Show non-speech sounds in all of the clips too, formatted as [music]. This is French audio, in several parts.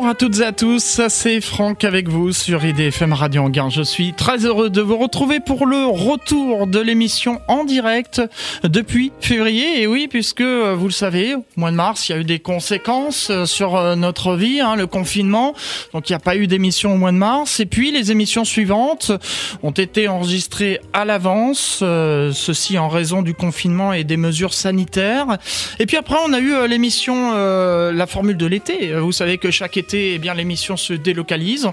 Bonjour à toutes et à tous, c'est Franck avec vous sur IDFM Radio Anguin. Je suis très heureux de vous retrouver pour le retour de l'émission en direct depuis février. Et oui, puisque vous le savez, au mois de mars, il y a eu des conséquences sur notre vie, hein, le confinement. Donc il n'y a pas eu d'émission au mois de mars. Et puis les émissions suivantes ont été enregistrées à l'avance, euh, ceci en raison du confinement et des mesures sanitaires. Et puis après, on a eu euh, l'émission euh, La Formule de l'été. Vous savez que chaque été, eh bien, l'émission se délocalise.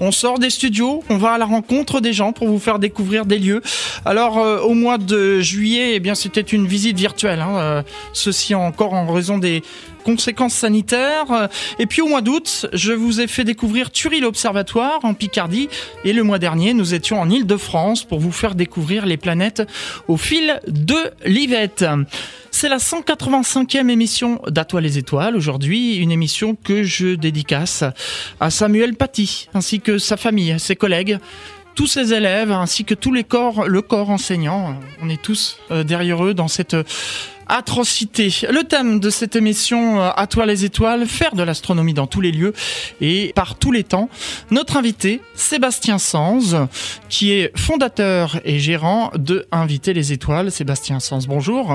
On sort des studios, on va à la rencontre des gens pour vous faire découvrir des lieux. Alors, euh, au mois de juillet, eh bien, c'était une visite virtuelle. Hein, euh, ceci encore en raison des conséquences sanitaires. Et puis au mois d'août, je vous ai fait découvrir Turie l'Observatoire en Picardie. Et le mois dernier, nous étions en Île-de-France pour vous faire découvrir les planètes au fil de l'Ivette. C'est la 185e émission d'À les étoiles. Aujourd'hui, une émission que je dédicace à Samuel Paty, ainsi que sa famille, ses collègues, tous ses élèves, ainsi que tous les corps, le corps enseignant. On est tous euh, derrière eux dans cette atrocité. Le thème de cette émission euh, À toi les étoiles, faire de l'astronomie dans tous les lieux et par tous les temps. Notre invité, Sébastien Sanz, qui est fondateur et gérant de Inviter les étoiles. Sébastien Sanz, bonjour.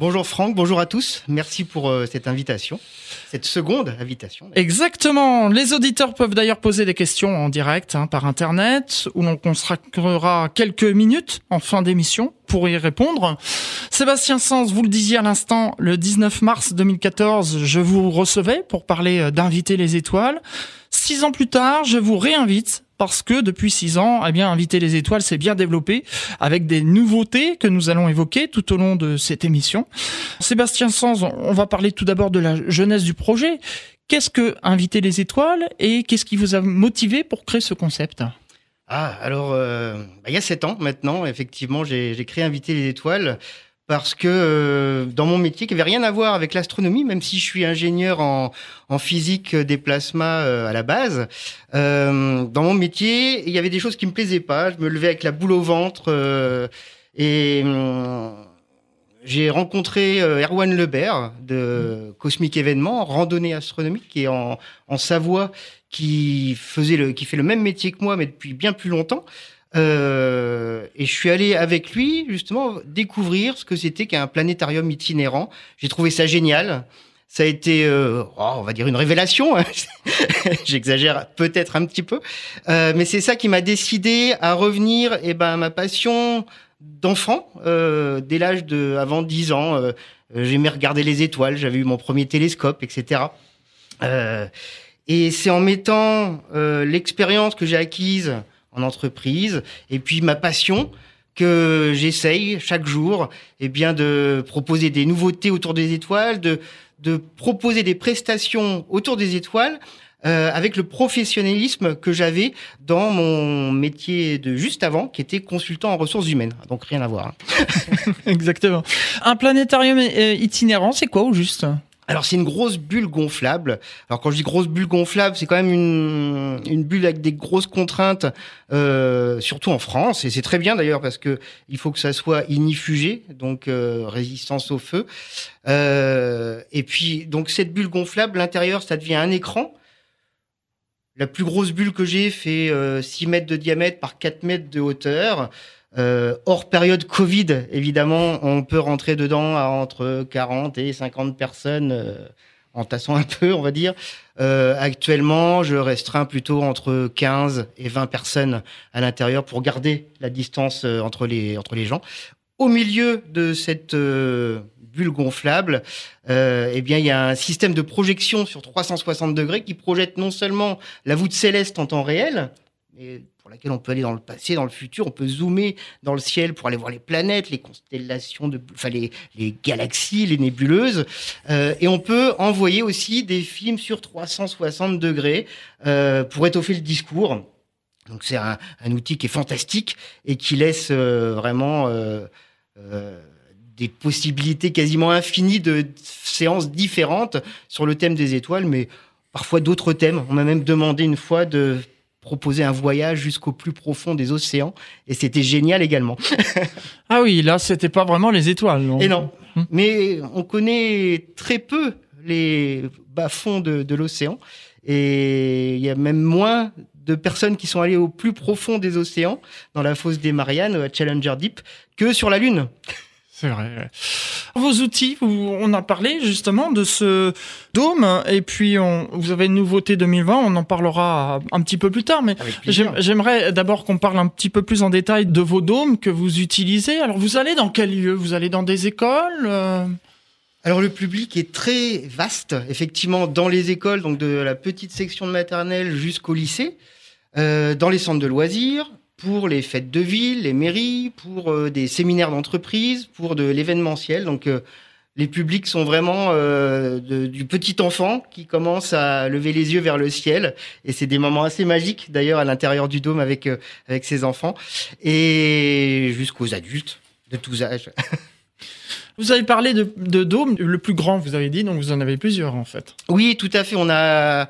Bonjour Franck, bonjour à tous. Merci pour euh, cette invitation, cette seconde invitation. Exactement. Les auditeurs peuvent d'ailleurs poser des questions en direct hein, par Internet, où l'on consacrera quelques minutes en fin d'émission pour y répondre. Sébastien Sens, vous le disiez à l'instant, le 19 mars 2014, je vous recevais pour parler euh, d'inviter les étoiles. Six ans plus tard, je vous réinvite parce que depuis six ans, eh bien, Inviter les étoiles s'est bien développé avec des nouveautés que nous allons évoquer tout au long de cette émission. Sébastien Sanz, on va parler tout d'abord de la jeunesse du projet. Qu'est-ce que Inviter les étoiles et qu'est-ce qui vous a motivé pour créer ce concept? Ah, alors, euh, bah, il y a sept ans maintenant, effectivement, j'ai créé Inviter les étoiles parce que euh, dans mon métier, qui avait rien à voir avec l'astronomie, même si je suis ingénieur en, physique des plasmas euh, à la base, euh, dans mon métier, il y avait des choses qui me plaisaient pas. Je me levais avec la boule au ventre et hum, j'ai rencontré Erwan Lebert de Cosmic Événements, randonnée astronomique, qui est en, en Savoie, qui faisait le, qui fait le même métier que moi, mais depuis bien plus longtemps. Euh, et je suis allé avec lui justement découvrir ce que c'était qu'un planétarium itinérant. J'ai trouvé ça génial. Ça a été, euh, oh, on va dire, une révélation. hein. [laughs] J'exagère peut-être un petit peu, Euh, mais c'est ça qui m'a décidé à revenir. Et ben, à ma passion d'enfant, euh, dès l'âge de avant 10 ans, euh, j'aimais regarder les étoiles. J'avais eu mon premier télescope, etc. Et c'est en mettant l'expérience que j'ai acquise en entreprise et puis ma passion que j'essaye chaque jour eh bien de proposer des nouveautés autour des étoiles, de, de proposer des prestations autour des étoiles euh, avec le professionnalisme que j'avais dans mon métier de juste avant, qui était consultant en ressources humaines. Donc rien à voir. hein. [laughs] Exactement. Un planétarium euh, itinérant, c'est quoi au juste? Alors c'est une grosse bulle gonflable. Alors quand je dis grosse bulle gonflable, c'est quand même une, bulle avec des grosses contraintes, euh, surtout en France. Et c'est très bien d'ailleurs parce que il faut que ça soit ignifugé, donc euh, résistance au feu. Euh, et puis donc cette bulle gonflable, l'intérieur, ça devient un écran. La plus grosse bulle que j'ai fait euh, 6 mètres de diamètre par 4 mètres de hauteur. Euh, hors période Covid, évidemment, on peut rentrer dedans à entre 40 et 50 personnes euh, en tassant un peu, on va dire. Euh, actuellement, je restreins plutôt entre 15 et 20 personnes à l'intérieur pour garder la distance euh, entre les, entre les gens. Au milieu de cette euh, bulle gonflable, euh, eh bien, il y a un système de projection sur 360 degrés qui projette non seulement la voûte céleste en temps réel, mais laquelle on peut aller dans le passé, dans le futur, on peut zoomer dans le ciel pour aller voir les planètes, les constellations, enfin les, galaxies, les nébuleuses, euh, et on peut envoyer aussi des films sur 360 degrés euh, pour étoffer le discours. Donc c'est un, outil qui est fantastique et qui laisse euh, vraiment des possibilités quasiment infinies de séances différentes sur le thème des étoiles, mais parfois d'autres thèmes. On m'a même demandé une fois de proposer un voyage jusqu'au plus profond des océans et c'était génial également. Ah oui, là, c'était pas vraiment les étoiles. Et non, mais on connaît très peu les bas-fonds de, de l'océan Et il y a même moins de personnes qui sont allées au plus profond des océans, dans la fosse des Mariannes, Challenger Deep, que sur la Lune. C'est vrai. Vos outils, on a parlé justement de ce dôme, et puis on, vous avez une nouveauté 2020, on en parlera un petit peu plus tard, mais j'aimerais d'abord qu'on parle un petit peu plus en détail de vos dômes que vous utilisez. Alors vous allez dans quel lieu? Vous allez dans des écoles euh? alors le public est très vaste, effectivement, dans les écoles, donc de la petite section de maternelle jusqu'au lycée, euh, dans les centres de loisirs, pour les fêtes de ville, les mairies, pour euh, des séminaires d'entreprise, pour de l'événementiel. Donc euh, les publics sont vraiment euh, du petit enfant qui commence à lever les yeux vers le ciel. Et c'est des moments assez magiques d'ailleurs à l'intérieur du dôme avec, avec ses enfants. Et jusqu'aux adultes de tous âges. [laughs] Vous avez parlé de, de dôme, le plus grand, vous avez dit, donc vous en avez plusieurs en fait. Oui, tout à fait. On a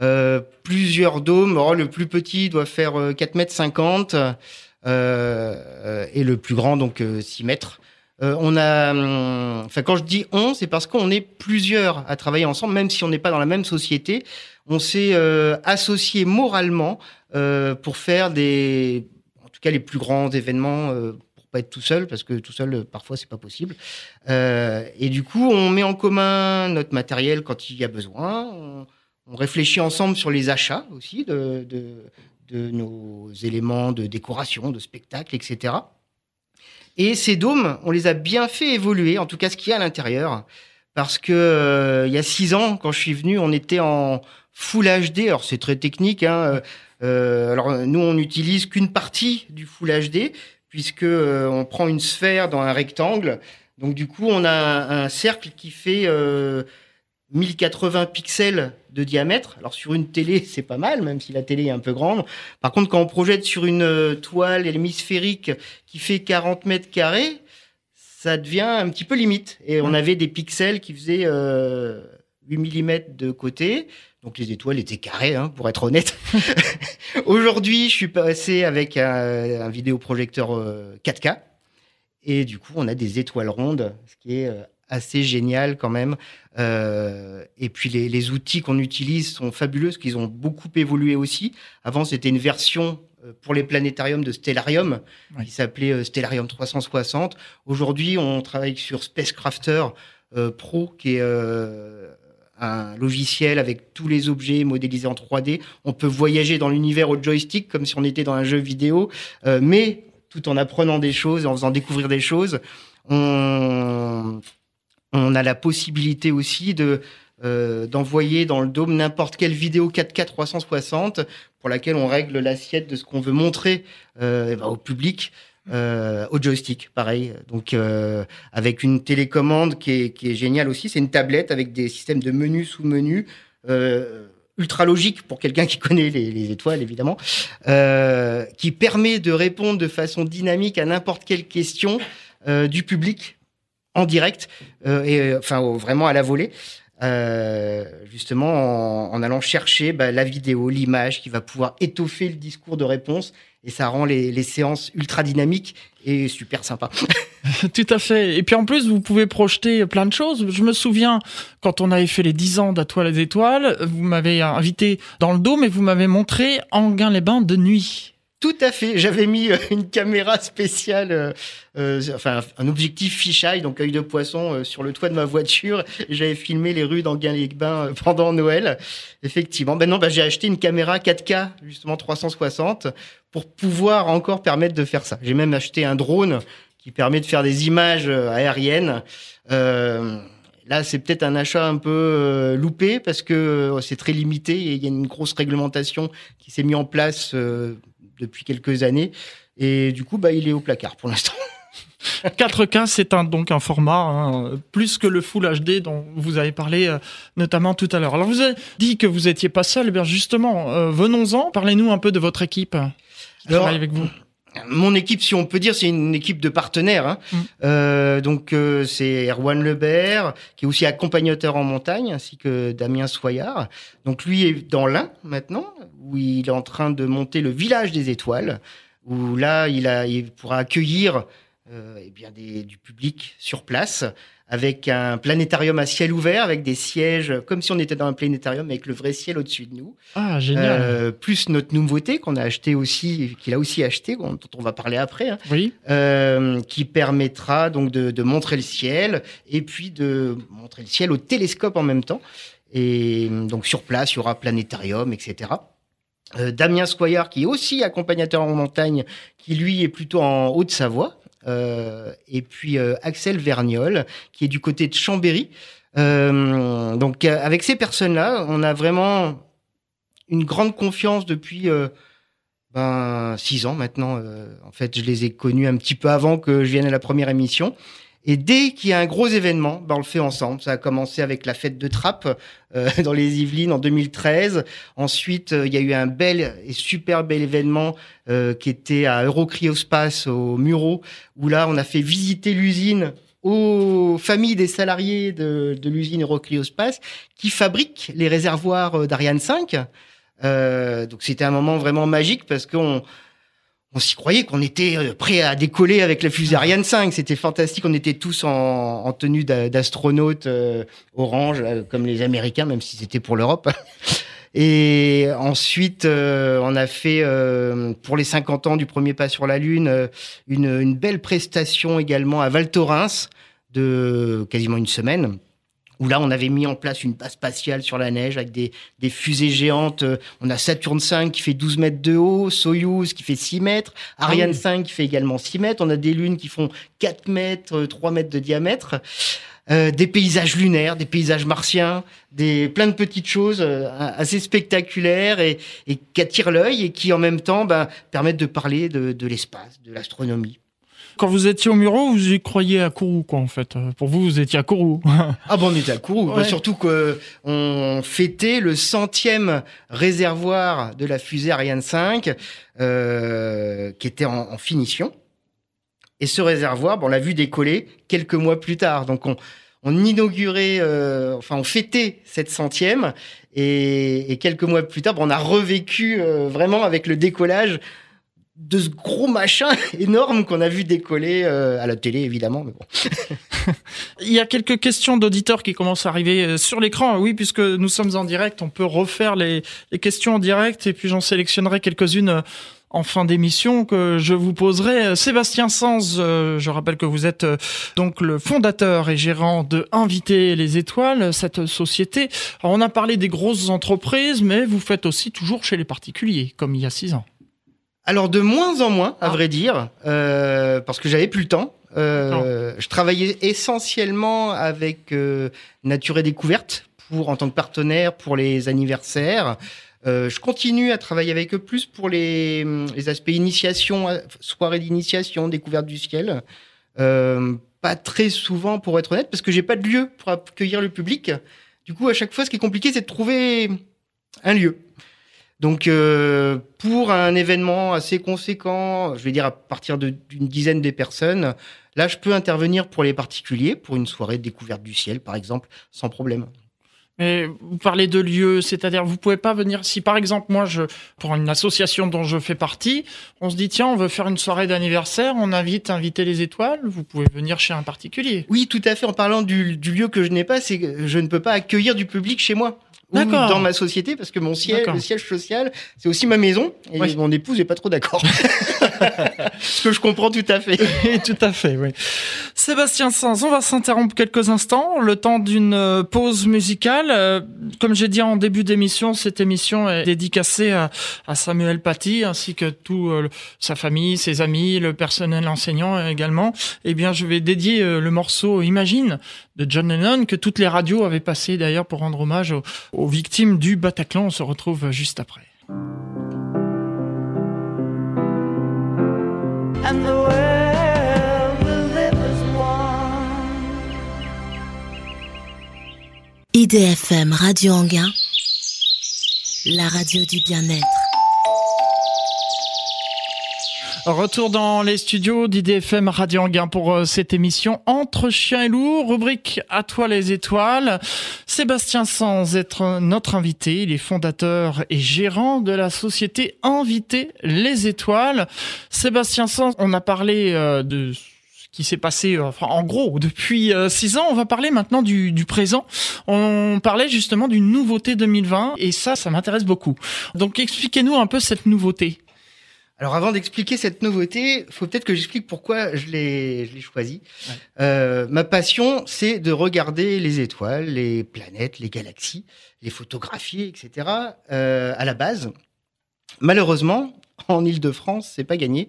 euh, plusieurs dômes. Oh, le plus petit doit faire 4 euh, mètres 50 euh, et le plus grand donc 6 mètres. on a, hum, enfin quand je dis on, c'est parce qu'on est plusieurs à travailler ensemble, même si on n'est pas dans la même société. On s'est associé moralement pour faire des, en tout cas les plus grands événements pour pas être tout seul parce que tout seul parfois c'est pas possible et du coup on met en commun notre matériel quand il y a besoin réfléchit ensemble sur les achats aussi de, de, nos éléments de décoration, de spectacle, etc. Et ces dômes, on les a bien fait évoluer, en tout cas ce qu'il y a à l'intérieur, parce que euh, il y a six ans, quand je suis venu, on était en Full HD. Alors c'est très technique. Hein, euh, euh, alors nous, on n'utilise qu'une partie du Full HD, puisque on prend une sphère dans un rectangle. Donc du coup, on a un, cercle qui fait 1080 pixels de diamètre. Alors sur une télé, [laughs] c'est pas mal, même si la télé est un peu grande. Par contre, quand on projette sur une euh, toile hémisphérique qui fait 40 mètres carrés, ça devient un petit peu limite. Et on avait des pixels qui faisaient 8 euh, mm de côté. Donc les étoiles étaient carrées, hein, pour être honnête. [laughs] [laughs] Aujourd'hui, je suis passé avec un, vidéoprojecteur 4K. Euh, Et du coup, on a des étoiles rondes, ce qui est assez génial quand même. Euh, et puis les, outils qu'on utilise sont fabuleux, parce qu'ils ont beaucoup évolué aussi. Avant, c'était une version euh, pour les planétariums de Stellarium, qui s'appelait euh, Stellarium 360. Aujourd'hui, on travaille sur Spacecrafter Pro, qui est un logiciel avec tous les objets modélisés en 3D. On peut voyager dans l'univers au joystick comme si on était dans un jeu vidéo, mais tout en apprenant des choses, en faisant découvrir des choses. On on a la possibilité aussi de euh, d'envoyer dans le dôme n'importe quelle vidéo 4K 360 pour laquelle on règle l'assiette de ce qu'on veut montrer euh, au public. Euh, au joystick, pareil. Donc avec une télécommande qui est, qui est géniale aussi, c'est une tablette avec des systèmes de menus sous menus ultra logique pour quelqu'un qui [laughs] connaît les, les étoiles évidemment, qui permet de répondre de façon dynamique à n'importe quelle question du public en direct, euh, et euh, enfin vraiment à la volée. Euh, justement en, allant chercher bah, la vidéo, l'image qui va pouvoir étoffer le discours de réponse et ça rend les, séances ultra dynamiques et super sympa. [laughs] Tout à fait. Et puis en plus, vous pouvez projeter plein de choses. Je me souviens, quand on avait fait les 10 ans d'Atoile des Étoiles, vous m'avez invité dans le dôme et vous m'avez montré Anguin-les-Bains de nuit. Tout à fait. J'avais mis euh, une caméra spéciale, euh, euh, enfin un objectif fisheye, donc œil de poisson, sur le toit de ma voiture. J'avais filmé les rues d'Anguin-les-Bains pendant Noël. Effectivement. Maintenant, bah, j'ai acheté une caméra 4K, justement 360, pour pouvoir encore permettre de faire ça. J'ai même acheté un drone qui permet de faire des images aériennes. Là, c'est peut-être un achat un peu loupé parce que c'est très limité et il y a une grosse réglementation qui s'est mise en place depuis quelques années. Et du coup, bah, il est au placard pour l'instant. [laughs] 4K, c'est un, donc un format hein, plus que le Full HD dont vous avez parlé euh, notamment tout à l'heure. Alors vous avez dit que vous n'étiez pas seul, eh bien justement, euh, venons-en, parlez-nous un peu de votre équipe qui travaille avec vous. Mon équipe, si on peut dire, c'est une équipe de partenaires. Hein. Mm. Euh, donc c'est Erwan Lebert, qui est aussi accompagnateur en montagne, ainsi que Damien Soyard. Donc lui est dans l'Ain maintenant, où il est en train de monter le village des étoiles, où là, il, a, il pourra accueillir euh, eh bien des, du public sur place, avec un planétarium à ciel ouvert, avec des sièges, comme si on était dans un planétarium, avec le vrai ciel au-dessus de nous. Ah, génial. Euh, plus notre nouveauté qu'on a acheté aussi, qu'il a aussi acheté, dont on va parler après, hein, oui. euh, qui permettra donc de, de, montrer le ciel et puis de montrer le ciel au télescope en même temps. Et donc sur place, il y aura planétarium, etc. Euh, Damien Squire, qui est aussi accompagnateur en montagne, qui lui est plutôt en Haute-Savoie. Euh, et puis euh, Axel Verniol, qui est du côté de Chambéry. Euh, donc avec ces personnes-là, on a vraiment une grande confiance depuis ben, six ans maintenant. en fait, je les ai connus un petit peu avant que je vienne à la première émission. Et dès qu'il y a un gros événement, ben on le fait ensemble. Ça a commencé avec la fête de Trappes euh, [laughs] dans les Yvelines en 2013. Ensuite, euh, il y a eu un bel et super bel événement euh, qui était à Eurocriospace au Muro, où là, on a fait visiter l'usine aux familles des salariés de, de l'usine Eurocriospace qui fabriquent les réservoirs d'Ariane 5. donc c'était un moment vraiment magique parce qu'on on s'y croyait qu'on était euh, prêt à décoller avec la fusée Ariane 5. C'était fantastique. On était tous en, en tenue d'astronautes euh, orange, comme les Américains, même si c'était pour l'Europe. [laughs] Et ensuite, euh, on a fait pour les 50 ans du premier pas sur la Lune une, une belle prestation également à Val Thorens de quasiment une semaine où là, on avait mis en place une base spatiale sur la neige avec des, des fusées géantes. Euh, on a Saturne 5 qui fait 12 mètres de haut, Soyuz qui fait 6 mètres, Ariane 5 qui fait également 6 mètres. On a des lunes qui font 4 mètres, 3 euh, mètres de diamètre. Euh, des paysages lunaires, des paysages martiens, des plein de petites choses euh, assez spectaculaires et, et qui attirent l'œil et qui en même temps ben, permettent de parler de, de l'espace, de l'astronomie. Quand vous étiez au Muro, vous y croyez à Kourou, quoi, en fait. Pour vous, vous étiez à Kourou. [laughs] ah bon, on était à Kourou. Ouais. Bah, surtout qu'on fêtait le centième réservoir de la fusée Ariane 5, euh, qui était en, en, finition. Et ce réservoir, bon, on l'a vu décoller quelques mois plus tard. Donc, on, on inaugurait, euh, enfin, on fêtait cette centième. Et, et, quelques mois plus tard, bon, on a revécu euh, vraiment avec le décollage de ce gros machin [laughs] énorme qu'on a vu décoller euh, à la télé évidemment mais bon. [laughs] Il y a quelques questions d'auditeurs qui commencent à arriver euh, sur l'écran. Oui, puisque nous sommes en direct, on peut refaire les, les questions en direct et puis j'en sélectionnerai quelques-unes euh, en fin d'émission que je vous poserai. Sébastien Sanz, euh, je rappelle que vous êtes euh, donc le fondateur et gérant de Inviter les étoiles, cette société. Alors, on a parlé des grosses entreprises, mais vous faites aussi toujours chez les particuliers, comme il y a six ans. Alors de moins en moins, à ah. vrai dire, euh, parce que j'avais plus le temps. Euh, je travaillais essentiellement avec euh, Nature et Découverte pour en tant que partenaire pour les anniversaires. Je continue à travailler avec eux plus pour les, les aspects initiation, soirée d'initiation, découverte du ciel. Pas très souvent, pour être honnête, parce que j'ai pas de lieu pour accueillir le public. Du coup, à chaque fois, ce qui est compliqué, c'est de trouver un lieu. Donc, euh, pour un événement assez conséquent, je vais dire à partir d'une dizaine de personnes, là, je peux intervenir pour les particuliers, pour une soirée de découverte du ciel, par exemple, sans problème. Mais vous parlez de lieux, c'est-à-dire vous pouvez pas venir si par exemple moi je pour une association dont je fais partie, on se dit tiens on veut faire une soirée d'anniversaire, on invite inviter les étoiles, vous pouvez venir chez un particulier. Oui tout à fait. En parlant du, du lieu que je n'ai pas, c'est que je ne peux pas accueillir du public chez moi dans ma société parce que mon siège, le siège social, c'est aussi ma maison et ouais. mon épouse n'est pas trop d'accord. [laughs] [laughs] Ce que je comprends tout à fait. tout à fait, oui. Sébastien Sanz, on va s'interrompre quelques instants, le temps d'une euh, pause musicale. Euh, comme j'ai dit en début d'émission, cette émission est dédicacée à, à Samuel Paty ainsi que tout euh, sa famille, ses amis, le personnel enseignant également. Eh bien, je vais dédier le morceau Imagine de John Lennon que toutes les radios avaient passé d'ailleurs pour rendre hommage aux, aux victimes du Bataclan. On se retrouve juste après. And the world will live as one. IDFM Radio Anguin, la radio du bien-être. Retour dans les studios d'IDFM Radio Anguin pour euh, cette émission Entre chien et loup, rubrique À toi les étoiles. Sébastien Sans être notre invité, il est fondateur et gérant de la société Inviter les étoiles. Sébastien Sans, on a parlé euh, de qui s'est passé, enfin, en gros, depuis six ans. On va parler maintenant du, du présent. On parlait justement d'une nouveauté 2020 et ça, ça m'intéresse beaucoup. Donc, expliquez-nous un peu cette nouveauté. Alors avant d'expliquer cette nouveauté, il faut peut-être que j'explique pourquoi je l'ai choisi. Euh, ma passion, c'est de regarder les étoiles, les planètes, les galaxies, les photographier, etc. Euh, à la base, malheureusement, en Île-de-France, c'est pas gagné.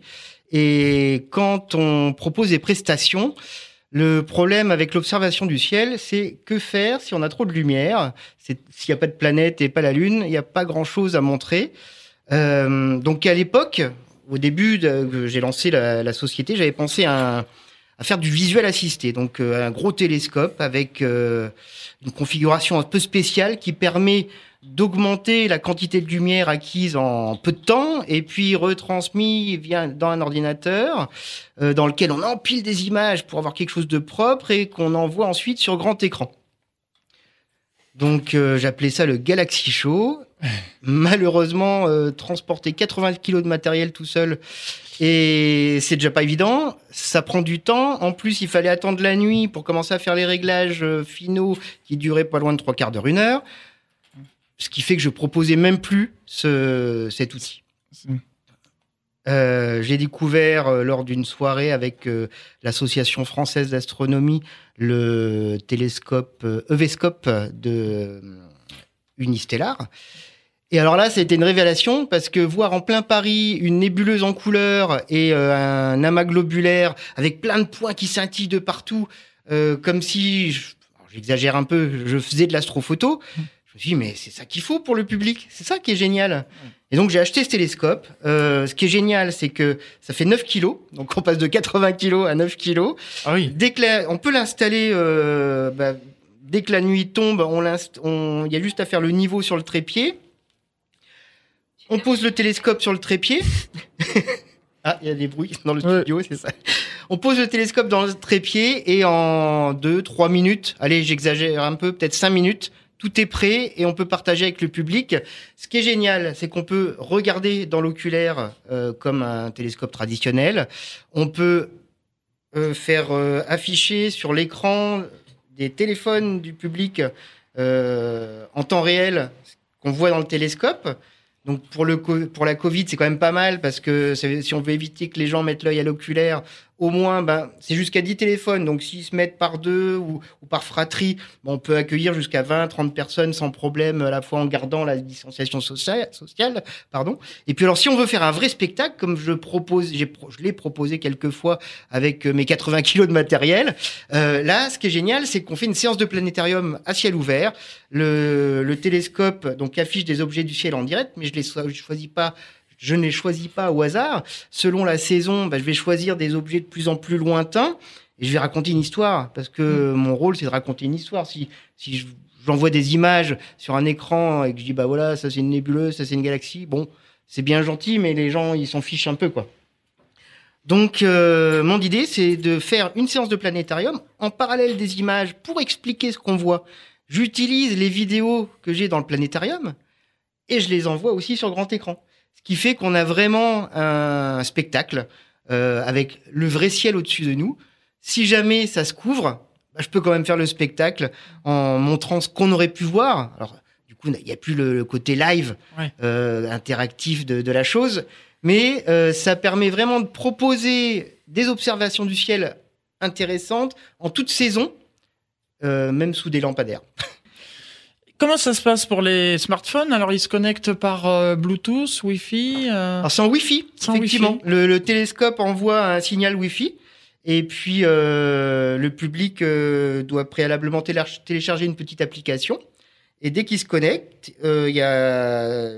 Et quand on propose des prestations, le problème avec l'observation du ciel, c'est que faire si on a trop de lumière? S'il n'y a pas de planète et pas la Lune, il n'y a pas grand-chose à montrer. Euh, donc à l'époque, au début que j'ai lancé la, société, j'avais pensé à, faire du visuel assisté, donc euh, un gros télescope avec euh, une configuration un peu spéciale qui permet d'augmenter la quantité de lumière acquise en peu de temps et puis retransmis via dans un ordinateur dans lequel on empile des images pour avoir quelque chose de propre et qu'on envoie ensuite sur grand écran. Donc j'appelais ça le Galaxy Show [laughs] Malheureusement, euh, transporter 80 kilos de matériel tout seul, et c'est déjà pas évident. Ça prend du temps. En plus, il fallait attendre la nuit pour commencer à faire les réglages euh, finaux qui duraient pas loin de trois quarts d'heure, une heure. Ce qui fait que je proposais même plus ce, cet outil. Euh, j'ai découvert lors d'une soirée avec l'association française d'astronomie le télescope Evescope de Unistellar et alors là, c'était une révélation parce que voir en plein Paris une nébuleuse en couleur et euh, un amas globulaire avec plein de points qui scintillent de partout, euh, comme si, j'exagère un peu, je faisais de l'astrophoto. Je me suis dit, mais c'est ça qu'il faut pour le public. C'est ça qui est génial. Et donc, j'ai acheté ce télescope. Euh, ce qui est génial, c'est que ça fait 9 kilos. Donc, on passe de 80 kilos à 9 kilos. Ah oui. Dès que on peut l'installer, bah, dès que la nuit tombe, on, il y a juste à faire le niveau sur le trépied. On pose le télescope sur le trépied. [laughs] ah, il y a des bruits dans le studio, c'est ça. On pose le télescope dans le trépied et en 2-3 minutes, allez, j'exagère un peu, peut-être 5 minutes, tout est prêt et on peut partager avec le public. Ce qui est génial, c'est qu'on peut regarder dans l'oculaire euh, comme un télescope traditionnel. On peut euh, faire euh, afficher sur l'écran des téléphones du public en temps réel qu'on voit dans le télescope. Donc pour, le, pour la Covid, c'est quand même pas mal parce que si on veut éviter que les gens mettent l'œil à l'oculaire, au moins, ben, c'est jusqu'à 10 téléphones. Donc, s'ils se mettent par deux ou, par fratrie, ben, on peut accueillir jusqu'à 20, 30 personnes sans problème, à la fois en gardant la distanciation sociale, sociale. Pardon. Et puis, alors, si on veut faire un vrai spectacle, comme je propose, je l'ai proposé quelques fois avec euh, mes 80 kilos de matériel, euh, là, ce qui est génial, c'est qu'on fait une séance de planétarium à ciel ouvert. Le, le télescope, donc, affiche des objets du ciel en direct, mais je ne choisis pas je ne les choisis pas au hasard. Selon la saison, bah, je vais choisir des objets de plus en plus lointains et je vais raconter une histoire parce que mm. mon rôle c'est de raconter une histoire. Si si j'envoie des images sur un écran et que je dis bah voilà ça c'est une nébuleuse, ça c'est une galaxie, bon c'est bien gentil mais les gens ils s'en fichent un peu quoi. Donc euh, mon idée c'est de faire une séance de planétarium en parallèle des images pour expliquer ce qu'on voit. J'utilise les vidéos que j'ai dans le planétarium et je les envoie aussi sur grand écran. Ce qui fait qu'on a vraiment un spectacle euh, avec le vrai ciel au-dessus de nous. Si jamais ça se couvre, bah, je peux quand même faire le spectacle en montrant ce qu'on aurait pu voir. Alors, du coup, il n'y a plus le, côté live, euh, interactif de, la chose, mais euh, ça permet vraiment de proposer des observations du ciel intéressantes en toute saison, même sous des lampadaires. [laughs] Comment ça se passe pour les smartphones? Alors, ils se connectent par euh, Bluetooth, Wi-Fi euh... Alors, c'est en Wi-Fi, effectivement. Le, le, télescope envoie un signal Wi-Fi. Et puis, euh, le public euh, doit préalablement télécharger une petite application. Et dès qu'il se connecte, il y a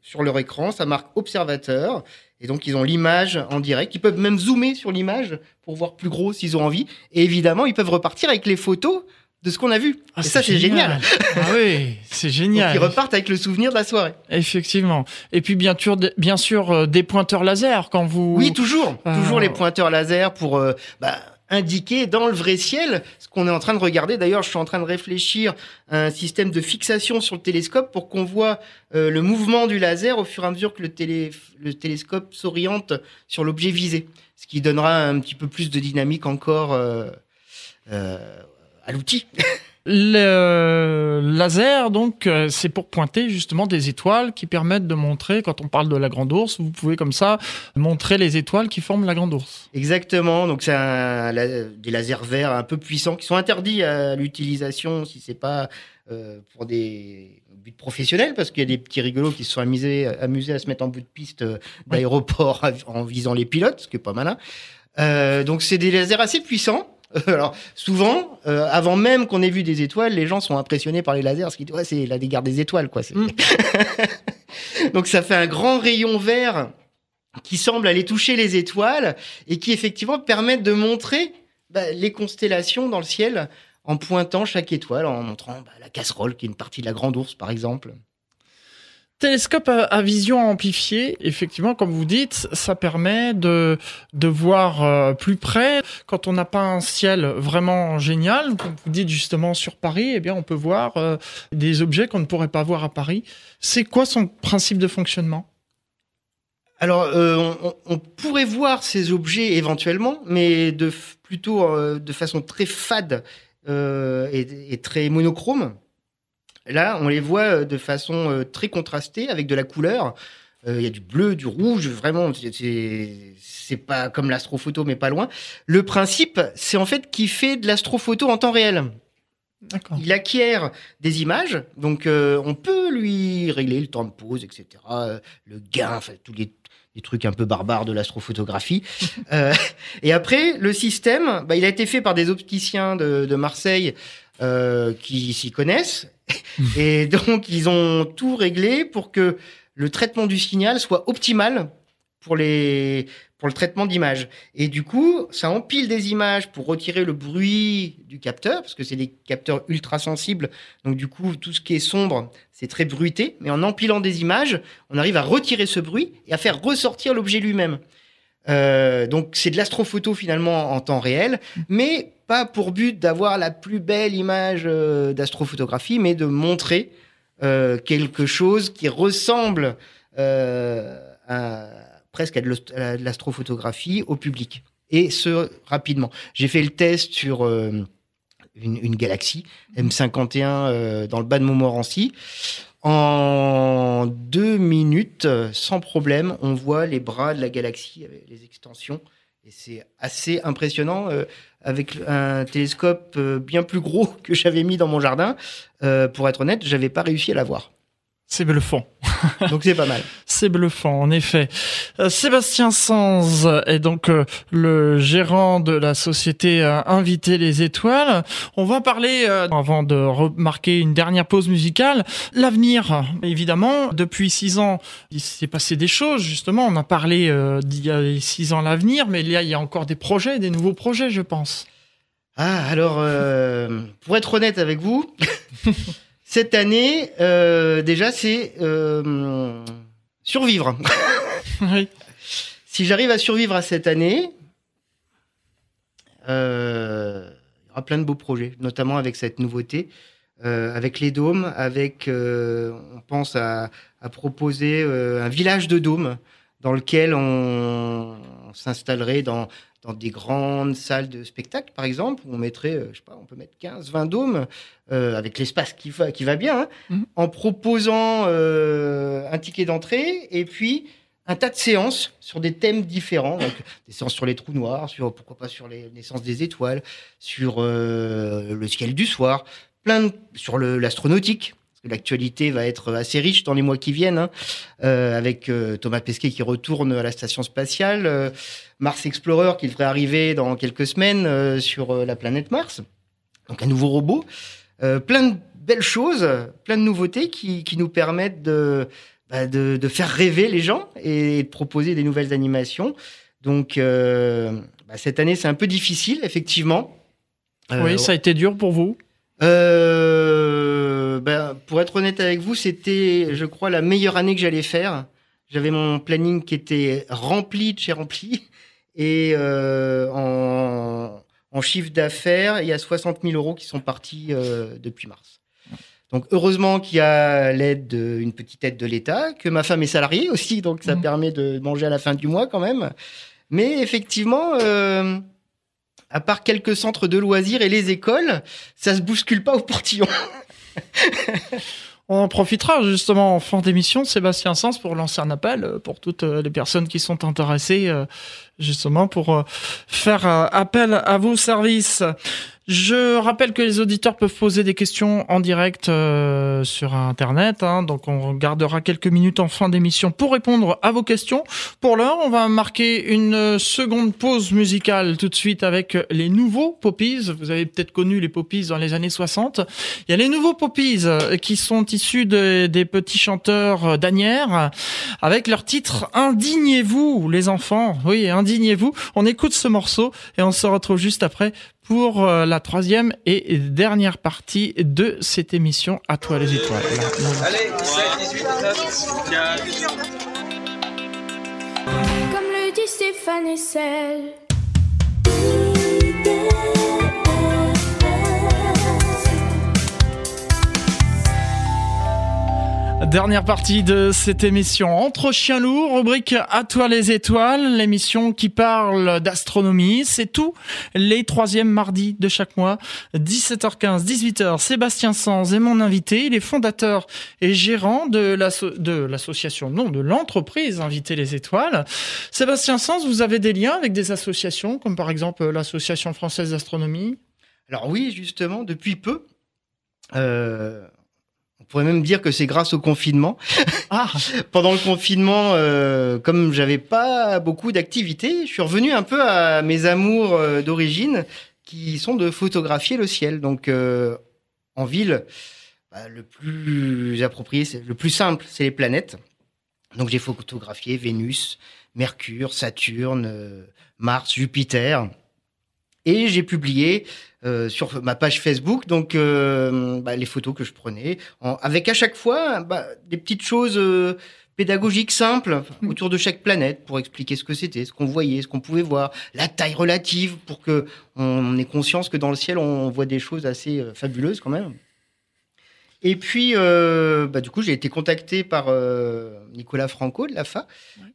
sur leur écran, ça marque observateur. Et donc, ils ont l'image en direct. Ils peuvent même zoomer sur l'image pour voir plus gros s'ils ont envie. Et évidemment, ils peuvent repartir avec les photos de ce qu'on a vu. Ah, et ça, c'est génial. ah oui, c'est génial. [laughs] Donc, ils repartent avec le souvenir de la soirée. Effectivement. Et puis, bien sûr, bien sûr euh, des pointeurs laser quand vous. Oui, toujours. Ah. Toujours les pointeurs laser pour euh, bah, indiquer dans le vrai ciel ce qu'on est en train de regarder. D'ailleurs, je suis en train de réfléchir à un système de fixation sur le télescope pour qu'on voit euh, le mouvement du laser au fur et à mesure que le, télé, le télescope s'oriente sur l'objet visé, ce qui donnera un petit peu plus de dynamique encore euh, euh, à l'outil. Le laser, donc, euh, c'est pour pointer justement des étoiles qui permettent de montrer, quand on parle de la grande ours, vous pouvez comme ça montrer les étoiles qui forment la grande ours. Exactement. Donc, c'est des lasers verts un peu puissants qui sont interdits à l'utilisation si c'est pas euh, pour des buts professionnels, parce qu'il y a des petits rigolos qui se sont amusés, amusés à se mettre en bout de piste euh, d'aéroport [laughs] en visant les pilotes, ce qui est pas malin. Euh, donc, c'est des lasers assez puissants. [laughs] Alors souvent, euh, avant même qu'on ait vu des étoiles, les gens sont impressionnés par les lasers, parce qu'ils disent ouais, c'est la guerre des étoiles, quoi. Mm. [laughs] Donc ça fait un grand rayon vert qui semble aller toucher les étoiles et qui effectivement permettent de montrer bah, les constellations dans le ciel en pointant chaque étoile, en montrant bah, la casserole qui est une partie de la grande ours par exemple. Télescope à, vision amplifiée, effectivement, comme vous dites, ça permet de, de voir euh, plus près. Quand on n'a pas un ciel vraiment génial, comme vous dites justement sur Paris, eh bien, on peut voir euh, des objets qu'on ne pourrait pas voir à Paris. C'est quoi son principe de fonctionnement? Alors, euh, on, pourrait voir ces objets éventuellement, mais de plutôt de façon très fade et très monochrome. Là, on les voit euh, de façon euh, très contrastée avec de la couleur. Euh, Il y a du bleu, du rouge, vraiment. c'est- pas comme l'astrophoto, mais pas loin. Le principe, c'est en fait qu'il fait de l'astrophoto en temps réel. Il acquiert des images, donc euh, on peut lui régler le temps de pause, etc. euh, le gain, enfin tous les, les trucs un peu barbares de l'astrophotographie. [laughs] Et après, le système, bah, il a été fait par des opticiens de, de Marseille euh, qui s'y connaissent. [laughs] et donc, ils ont tout réglé pour que le traitement du signal soit optimal pour, les, pour le traitement d'images. Et du coup, ça empile des images pour retirer le bruit du capteur, parce que c'est des capteurs ultra sensibles. Donc du coup, tout ce qui est sombre, c'est très bruité. Mais en empilant des images, on arrive à retirer ce bruit et à faire ressortir l'objet lui-même. Euh, donc c'est de l'astrophoto finalement en temps réel, mais pas pour but d'avoir la plus belle image euh, d'astrophotographie, mais de montrer euh, quelque chose qui ressemble euh, presque à de l'astrophotographie au public. Et ce, rapidement. J'ai fait le test sur une, galaxie M51 euh, dans le bas de Montmorency. En deux minutes, sans problème, on voit les bras de la galaxie les extensions. C'est assez impressionnant. euh, avec un télescope euh, bien plus gros [laughs] que j'avais mis dans mon jardin, euh, pour être honnête, j'avais pas réussi à l'avoir. C'est bluffant. [laughs] Donc c'est pas mal. C'est bluffant, en effet. Euh, Sébastien Sanz est donc euh, le gérant de la société euh, Inviter les Étoiles. On va parler, avant de remarquer une dernière pause musicale, l'avenir. Évidemment, depuis six ans, il s'est passé des choses, justement. On a parlé d'il y a six ans l'avenir, mais il y, a, il y a encore des projets, des nouveaux projets, je pense. Ah, alors, pour être honnête avec vous, [laughs] cette année, euh, déjà, c'est euh, survivre. [laughs] oui. si j'arrive à survivre à cette année, euh, il y aura plein de beaux projets, notamment avec cette nouveauté, avec les dômes, avec, on pense à, à proposer un village de dômes dans lequel on, on s'installerait dans, dans des grandes salles de spectacle, par exemple, où on mettrait, euh, je sais pas, on peut mettre 15, 20 dômes, euh, avec l'espace qui va, qui va bien, hein, Mhm. en proposant euh, un ticket d'entrée et puis un tas de séances sur des thèmes différents, donc des séances sur les trous noirs, sur pourquoi pas sur les naissances des étoiles, sur euh, le ciel du soir, plein de, sur l'astronautique. L'actualité va être assez riche dans les mois qui viennent, hein, euh, avec euh, Thomas Pesquet qui retourne à la station spatiale, euh, Mars Explorer qui devrait arriver dans quelques semaines sur la planète Mars, donc un nouveau robot, plein de belles choses, plein de nouveautés qui, qui nous permettent de, bah, de, de faire rêver les gens et de proposer des nouvelles animations. Donc, bah, cette année, c'est un peu difficile, effectivement. Oui, ça a été dur pour vous? euh, ben, pour être honnête avec vous, c'était, je crois, la meilleure année que j'allais faire. J'avais mon planning qui était rempli de chez rempli. Et euh, en, en chiffre d'affaires. Il y a 60 000 euros qui sont partis depuis mars. Donc heureusement qu'il y a l'aide, une petite aide de l'État, que ma femme est salariée aussi, donc ça mmh. permet de manger à la fin du mois quand même. Mais effectivement, euh, à part quelques centres de loisirs et les écoles, ça se bouscule pas au portillon. [laughs] On en profitera justement en fin d'émission, Sébastien Sens, pour lancer un appel euh, pour toutes euh, les personnes qui sont intéressées, justement pour faire appel à vos services. Je rappelle que les auditeurs peuvent poser des questions en direct euh, sur Internet, hein, donc on gardera quelques minutes en fin d'émission pour répondre à vos questions. Pour l'heure, on va marquer une seconde pause musicale tout de suite avec les nouveaux Poppies. Vous avez peut-être connu les Poppies dans les années 60. Il y a les nouveaux Poppies euh, qui sont issus des petits chanteurs d'Anières avec leur titre Indignez-vous les enfants. Oui, indignez-vous. On écoute ce morceau et on se retrouve juste après pour euh, la troisième et dernière partie de cette émission À toi les étoiles. Allez, 17, 18, 19, Comme le dit Stéphane Essel. Dernière partie de cette émission Entre chiens lourds, rubrique À toi les étoiles, l'émission qui parle d'astronomie. C'est tout les troisièmes mardis de chaque mois, 17h15, 18h. Sébastien Sanz est mon invité. Il est fondateur et gérant de l'association, non, de l'entreprise Inviter les étoiles. Sébastien Sanz, vous avez des liens avec des associations, comme par exemple l'Association française d'astronomie? Alors oui, justement, depuis peu. Euh, pourrait même dire que c'est grâce au confinement. [laughs] Ah. [laughs] Pendant le confinement, euh, comme j'avais pas beaucoup d'activités, je suis revenu un peu à mes amours euh, d'origine, qui sont de photographier le ciel. Donc euh, en ville, bah, le plus approprié, le plus simple, c'est les planètes. Donc j'ai photographié Vénus, Mercure, Saturne, euh, Mars, Jupiter. Et j'ai publié euh, sur ma page Facebook, donc euh, bah, les photos que je prenais, avec à chaque fois bah, des petites choses euh, pédagogiques simples mmh. autour de chaque planète pour expliquer ce que c'était, ce qu'on voyait, ce qu'on pouvait voir, la taille relative pour que on ait conscience que dans le ciel on voit des choses assez fabuleuses quand même. Et puis, bah, du coup, j'ai été contacté par Nicolas Franco de l'AFA,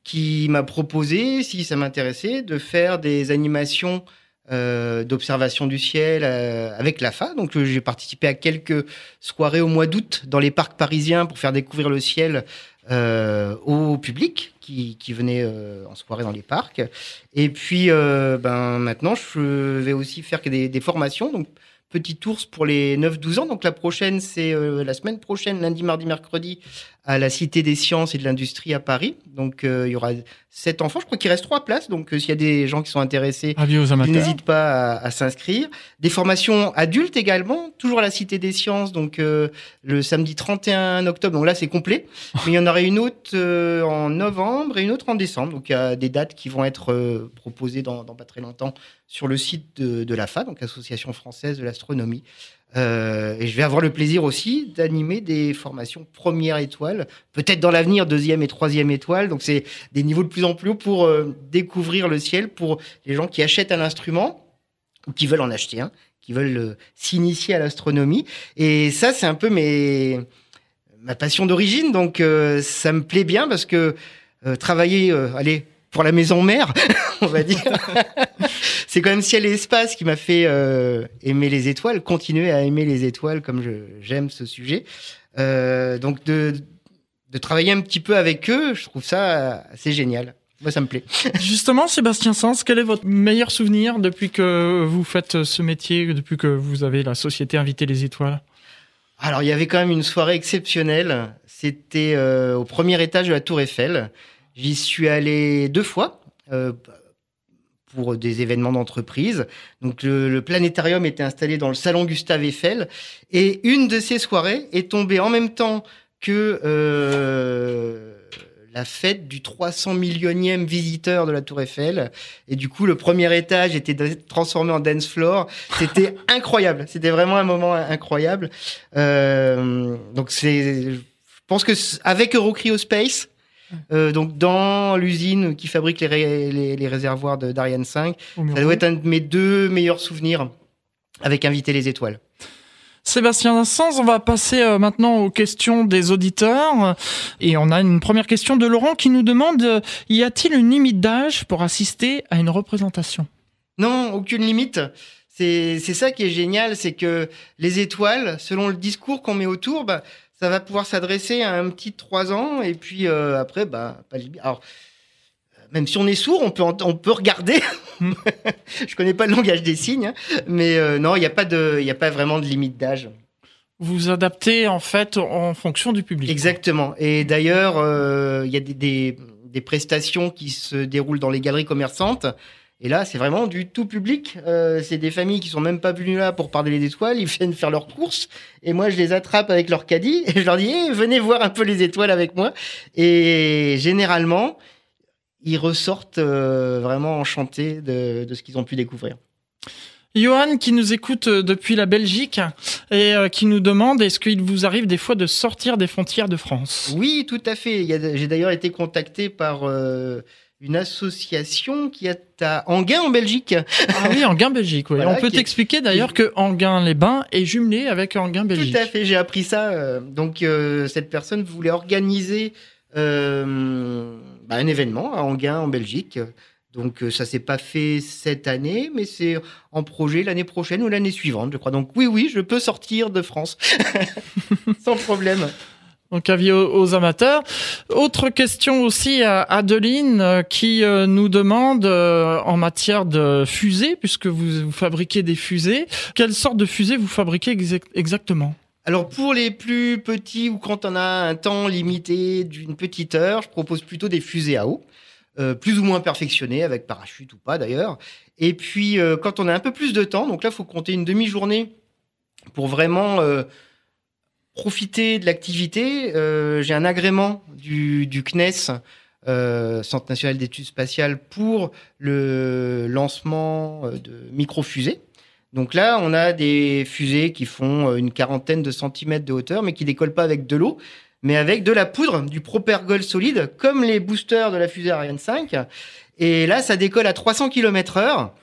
qui m'a proposé, si ça m'intéressait, de faire des animations euh, d'observation du ciel euh, avec l'AFA. Donc euh, j'ai participé à quelques soirées au mois d'août dans les parcs parisiens pour faire découvrir le ciel au public qui, qui venait en soirée dans les parcs. Et puis ben, maintenant, je vais aussi faire des, des formations. Donc petit ours pour les 9-12 ans. Donc la prochaine, c'est la semaine prochaine, lundi, mardi, mercredi, à la Cité des Sciences et de l'Industrie à Paris. Donc il y aura sept enfants. Je crois qu'il reste trois places. Donc, euh, s'il y a des gens qui sont intéressés, n'hésite pas à, s'inscrire. Des formations adultes également, toujours à la Cité des Sciences. Donc, euh, le samedi 31 octobre. Donc là, c'est complet. Mais il y en aura une autre euh, en novembre et une autre en décembre. Donc, il y a des dates qui vont être proposées dans, dans, pas très longtemps sur le site de, de l'AFA, donc Association française de l'astronomie. Euh, et je vais avoir le plaisir aussi d'animer des formations première étoile, peut-être dans l'avenir deuxième et troisième étoile. Donc c'est des niveaux de plus en plus hauts pour euh, découvrir le ciel pour les gens qui achètent un instrument ou qui veulent en acheter un, qui veulent euh, s'initier à l'astronomie. Et ça, c'est un peu ma passion d'origine. Donc ça me plaît bien parce que travailler, allez, pour la maison mère, [laughs] on va dire. [laughs] c'est quand même ciel et espace qui m'a fait euh, aimer les étoiles, continuer à aimer les étoiles comme j'aime ce sujet. Euh, donc de, de travailler un petit peu avec eux, je trouve ça assez génial. Moi, ça me plaît. [laughs] Justement, Sébastien Sens, quel est votre meilleur souvenir depuis que vous faites ce métier, depuis que vous avez la société Inviter les étoiles? Alors, il y avait quand même une soirée exceptionnelle. C'était euh, au premier étage de la Tour Eiffel. J'y suis allé deux fois euh, pour des événements d'entreprise. Donc le, planétarium était installé dans le salon Gustave Eiffel et une de ces soirées est tombée en même temps que euh, la fête du 300 millionième visiteur de la Tour Eiffel. Et du coup, le premier étage était transformé en dance floor. C'était [laughs] incroyable. C'était vraiment un moment incroyable. Euh, donc c'est, je pense que avec Eurocryospace, euh, donc dans l'usine qui fabrique les, ré- les- les réservoirs de- d'Ariane 5. au Ça doit être un de mes deux meilleurs souvenirs avec Inviter les étoiles. Sébastien Sanz, on va passer euh, maintenant aux questions des auditeurs. Et on a une première question de Laurent qui nous demande euh, y a-t-il une limite d'âge pour assister à une représentation? Non, aucune limite. C'est c'est ça qui est génial, c'est que les étoiles, selon le discours qu'on met autour, bah, ça va pouvoir s'adresser à un petit de 3 ans et puis euh, après, bah, pas. Alors, même si on est sourd, on peut, on peut regarder. [laughs] Je connais pas le langage des signes, hein, mais euh, non, il n'y a, pas de- il y a pas vraiment de limite d'âge. Vous adaptez en fait en fonction du public. Exactement. Et d'ailleurs, euh, il y a des, des- des prestations qui se déroulent dans les galeries commerçantes. Et là, c'est vraiment du tout public. Euh, c'est des familles qui sont même pas venues là pour parler des étoiles. Ils viennent faire leurs courses. Et moi, je les attrape avec leur caddie et je leur dis Eh, venez voir un peu les étoiles avec moi. Et généralement, ils ressortent euh, vraiment enchantés de, de ce qu'ils ont pu découvrir. Johan qui nous écoute euh, depuis la Belgique et qui nous demande est-ce qu'il vous arrive des fois de sortir des frontières de France? Oui, tout à fait. J'ai d'ailleurs été contacté par euh, une association qui est à Anguin en Belgique. Ah oui, Anguin Belgique. Oui. [laughs] Voilà, on peut t'expliquer d'ailleurs que Anguin-les-Bains est jumelé avec Anguin Belgique. Tout à fait, j'ai appris ça. euh, Donc, euh, cette personne voulait organiser euh, bah, un événement à Anguin, en Belgique. Donc, ça s'est pas fait cette année, mais c'est en projet l'année prochaine ou l'année suivante, je crois. Donc, oui, oui, je peux sortir de France [laughs] sans problème. Donc avis aux, amateurs. Autre question aussi à Adeline euh, qui euh, nous demande euh, en matière de fusées, puisque vous, fabriquez des fusées, quelle sorte de fusée vous fabriquez exact- exactement? Alors pour les plus petits ou quand on a un temps limité d'une petite heure, je propose plutôt des fusées à eau, plus ou moins perfectionnées avec parachute ou pas d'ailleurs. Et puis quand on a un peu plus de temps, donc là il faut compter une demi-journée pour vraiment profiter de l'activité. Euh, J'ai un agrément du, CNES. euh, Centre national d'études spatiales pour le lancement euh, de micro-fusées. Donc là, on a des fusées qui font une quarantaine de centimètres de hauteur, mais qui décollent pas avec de l'eau, mais avec de la poudre, du propergol solide, comme les boosters de la fusée Ariane 5. Et là, ça décolle à 300 km heure.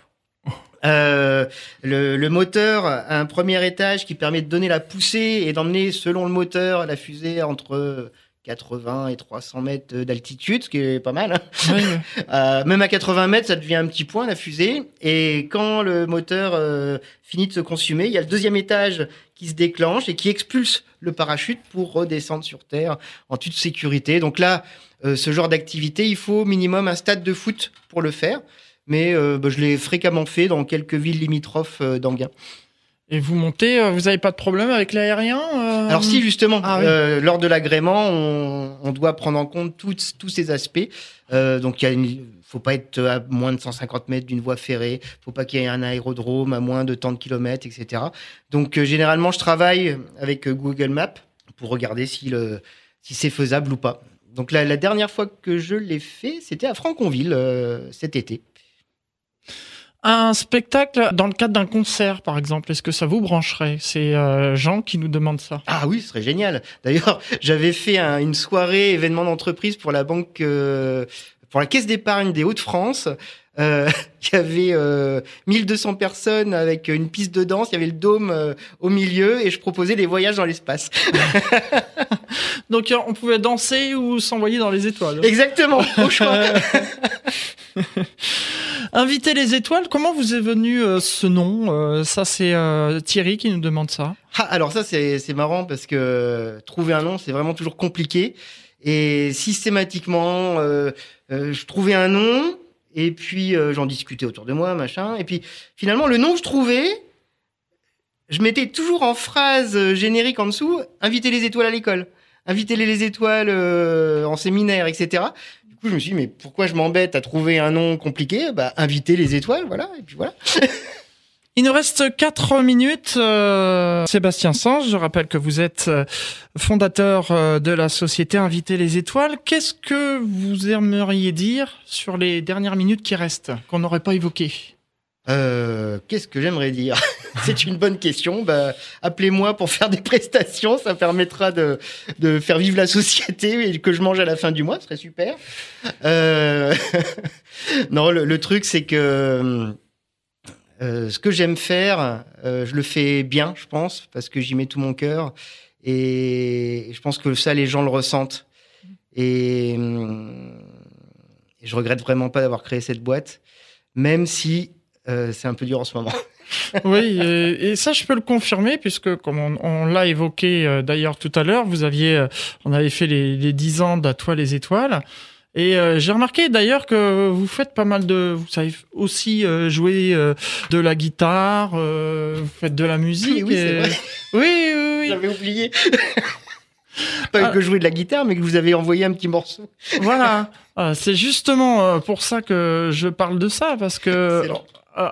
Euh, le, le moteur a un premier étage qui permet de donner la poussée et d'emmener, selon le moteur, la fusée entre 80 et 300 mètres d'altitude, ce qui est pas mal. hein. Oui. [laughs] Euh, même à 80 mètres, ça devient un petit point, la fusée. Et quand le moteur euh, finit de se consumer, il y a le deuxième étage qui se déclenche et qui expulse le parachute pour redescendre sur Terre en toute sécurité. Donc là, ce genre d'activité, il faut au minimum un stade de foot pour le faire. Mais euh, bah, je l'ai fréquemment fait dans quelques villes limitrophes euh, d'Anguin. Et vous montez, euh, vous n'avez pas de problème avec l'aérien euh Alors si justement, Ah oui. euh, lors de l'agrément, on, on doit prendre en compte tous tous ces aspects. Euh, donc il une, faut pas être à moins de 150 mètres d'une voie ferrée, faut pas qu'il y ait un aérodrome à moins de tant de kilomètres, etc. Donc généralement, je travaille avec Google Maps pour regarder si le si c'est faisable ou pas. Donc la, la dernière fois que je l'ai fait, c'était à Franconville cet été. Un spectacle dans le cadre d'un concert, par exemple, est-ce que ça vous brancherait? C'est euh, Jean qui nous demande ça. Ah oui, ce serait génial. D'ailleurs, [laughs] j'avais fait un- une soirée événement d'entreprise pour la banque, euh, pour la caisse d'épargne des Hauts-de-France. Euh, [laughs] il y avait euh, 1200 personnes avec une piste de danse, il y avait le dôme euh, au milieu et je proposais des voyages dans l'espace. [laughs] Donc on pouvait danser ou s'envoyer dans les étoiles. Exactement, au choix. [laughs] Inviter les étoiles, comment vous est venu euh, ce nom Euh, Ça, c'est euh, Thierry qui nous demande ça. Ah, alors ça, c'est marrant parce que trouver un nom, c'est vraiment toujours compliqué. Et systématiquement, je trouvais un nom et puis j'en discutais autour de moi, machin. Et puis finalement, le nom que je trouvais, je mettais toujours en phrase générique en dessous, inviter les étoiles à l'école, inviter les les étoiles en séminaire, etc. Coup, je me suis dit, mais pourquoi je m'embête à trouver un nom compliqué? Bah, inviter les étoiles, voilà. Et puis voilà. [laughs] Il nous reste 4 minutes. euh, Sébastien Sange, je rappelle que vous êtes euh, fondateur euh, de la société Inviter les étoiles. Qu'est-ce que vous aimeriez dire sur les dernières minutes qui restent, qu'on n'aurait pas évoquées? Euh, Qu'est-ce que j'aimerais dire? [laughs] c'est une bonne question. Bah, appelez-moi pour faire des prestations, ça permettra de, faire vivre la société et que je mange à la fin du mois, ce serait super. Euh... [laughs] non, le, truc c'est que euh, ce que j'aime faire, euh, je le fais bien, je pense, parce que j'y mets tout mon cœur. Et je pense que ça, les gens le ressentent. Et, et je regrette vraiment pas d'avoir créé cette boîte, même si c'est un peu dur en ce moment. [laughs] oui, et, et, ça je peux le confirmer puisque comme on, on l'a évoqué euh, d'ailleurs tout à l'heure, vous aviez, euh, on avait fait les, les 10 ans d'À toi les étoiles. Et euh, j'ai remarqué d'ailleurs que vous faites pas mal de, vous savez aussi jouer de la guitare, vous faites de la musique. Oui, et... vrai. oui, oui, oui. J'avais oublié. [laughs] pas ah. que jouer de la guitare, mais que vous avez envoyé un petit morceau. voilà, [laughs] ah, c'est justement pour ça que je parle de ça parce que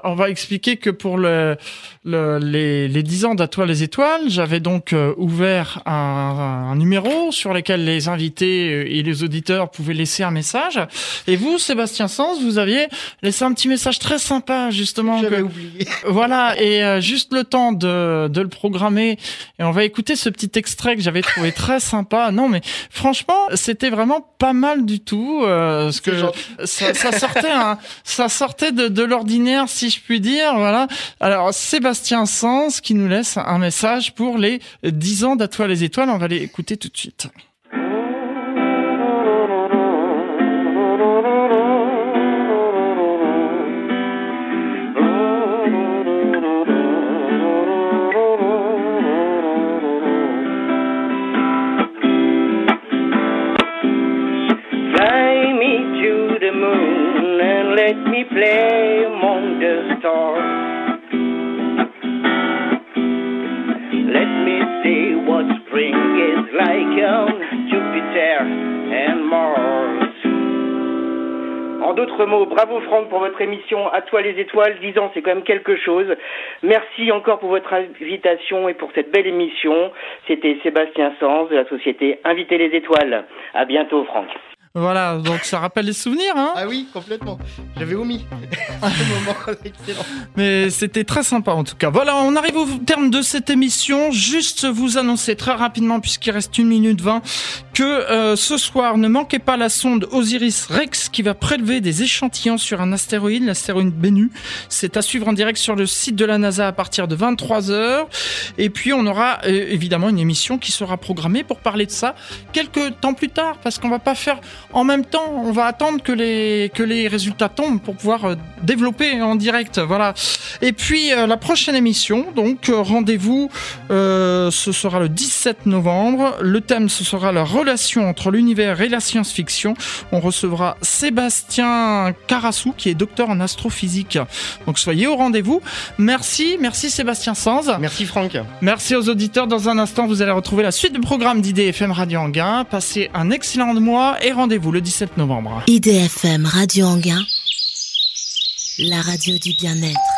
on va expliquer que pour le, le, les, les 10 ans d'À les étoiles, j'avais donc euh, ouvert un, un, numéro sur lequel les invités euh, et les auditeurs pouvaient laisser un message. Et vous, Sébastien Sens, vous aviez laissé un petit message très sympa, justement. J'avais oublié. [laughs] Voilà, et euh, juste le temps de, de le programmer. Et on va écouter ce petit extrait que j'avais trouvé très sympa. Non, mais franchement, c'était vraiment pas mal du tout. Euh, ce que ça, ça, sortait, un, ça sortait de, de l'ordinaire si je puis dire. Voilà. Alors, Sébastien Sens qui nous laisse un message pour les 10 ans d'À toi les étoiles. On va l'écouter tout de suite. Émission À toi les étoiles. 10 ans, c'est quand même quelque chose. Merci encore pour votre invitation et pour cette belle émission. C'était Sébastien Sens de la société Inviter les étoiles. À bientôt Franck. Voilà, donc ça rappelle les souvenirs, hein Ah oui, complètement. J'avais omis [laughs] ce moment excellent. Mais c'était très sympa en tout cas. Voilà, on arrive au terme de cette émission. Juste vous annoncer très rapidement, puisqu'il reste une minute 20, que euh, ce soir, ne manquez pas la sonde Osiris Rex qui va prélever des échantillons sur un astéroïde, l'astéroïde Bennu. C'est à suivre en direct sur le site de la NASA à partir de 23h. Et puis on aura euh, évidemment une émission qui sera programmée pour parler de ça quelques temps plus tard, parce qu'on va pas faire en même temps, on va attendre que les, que les résultats tombent pour pouvoir euh, développer en direct. Voilà. Et puis, euh, la prochaine émission, donc, euh, rendez-vous, euh, ce sera le 17 novembre. Le thème, ce sera la relation entre l'univers et la science-fiction. On recevra Sébastien Carassou, qui est docteur en astrophysique. Donc, soyez au rendez-vous. Merci, merci Sébastien Sanz. Merci Franck. Merci aux auditeurs. Dans un instant, vous allez retrouver la suite du programme d'IDFM Radio Anguin. Passez un excellent mois et rendez-vous le 17 novembre. IDFM Radio Anguin, la radio du bien-être.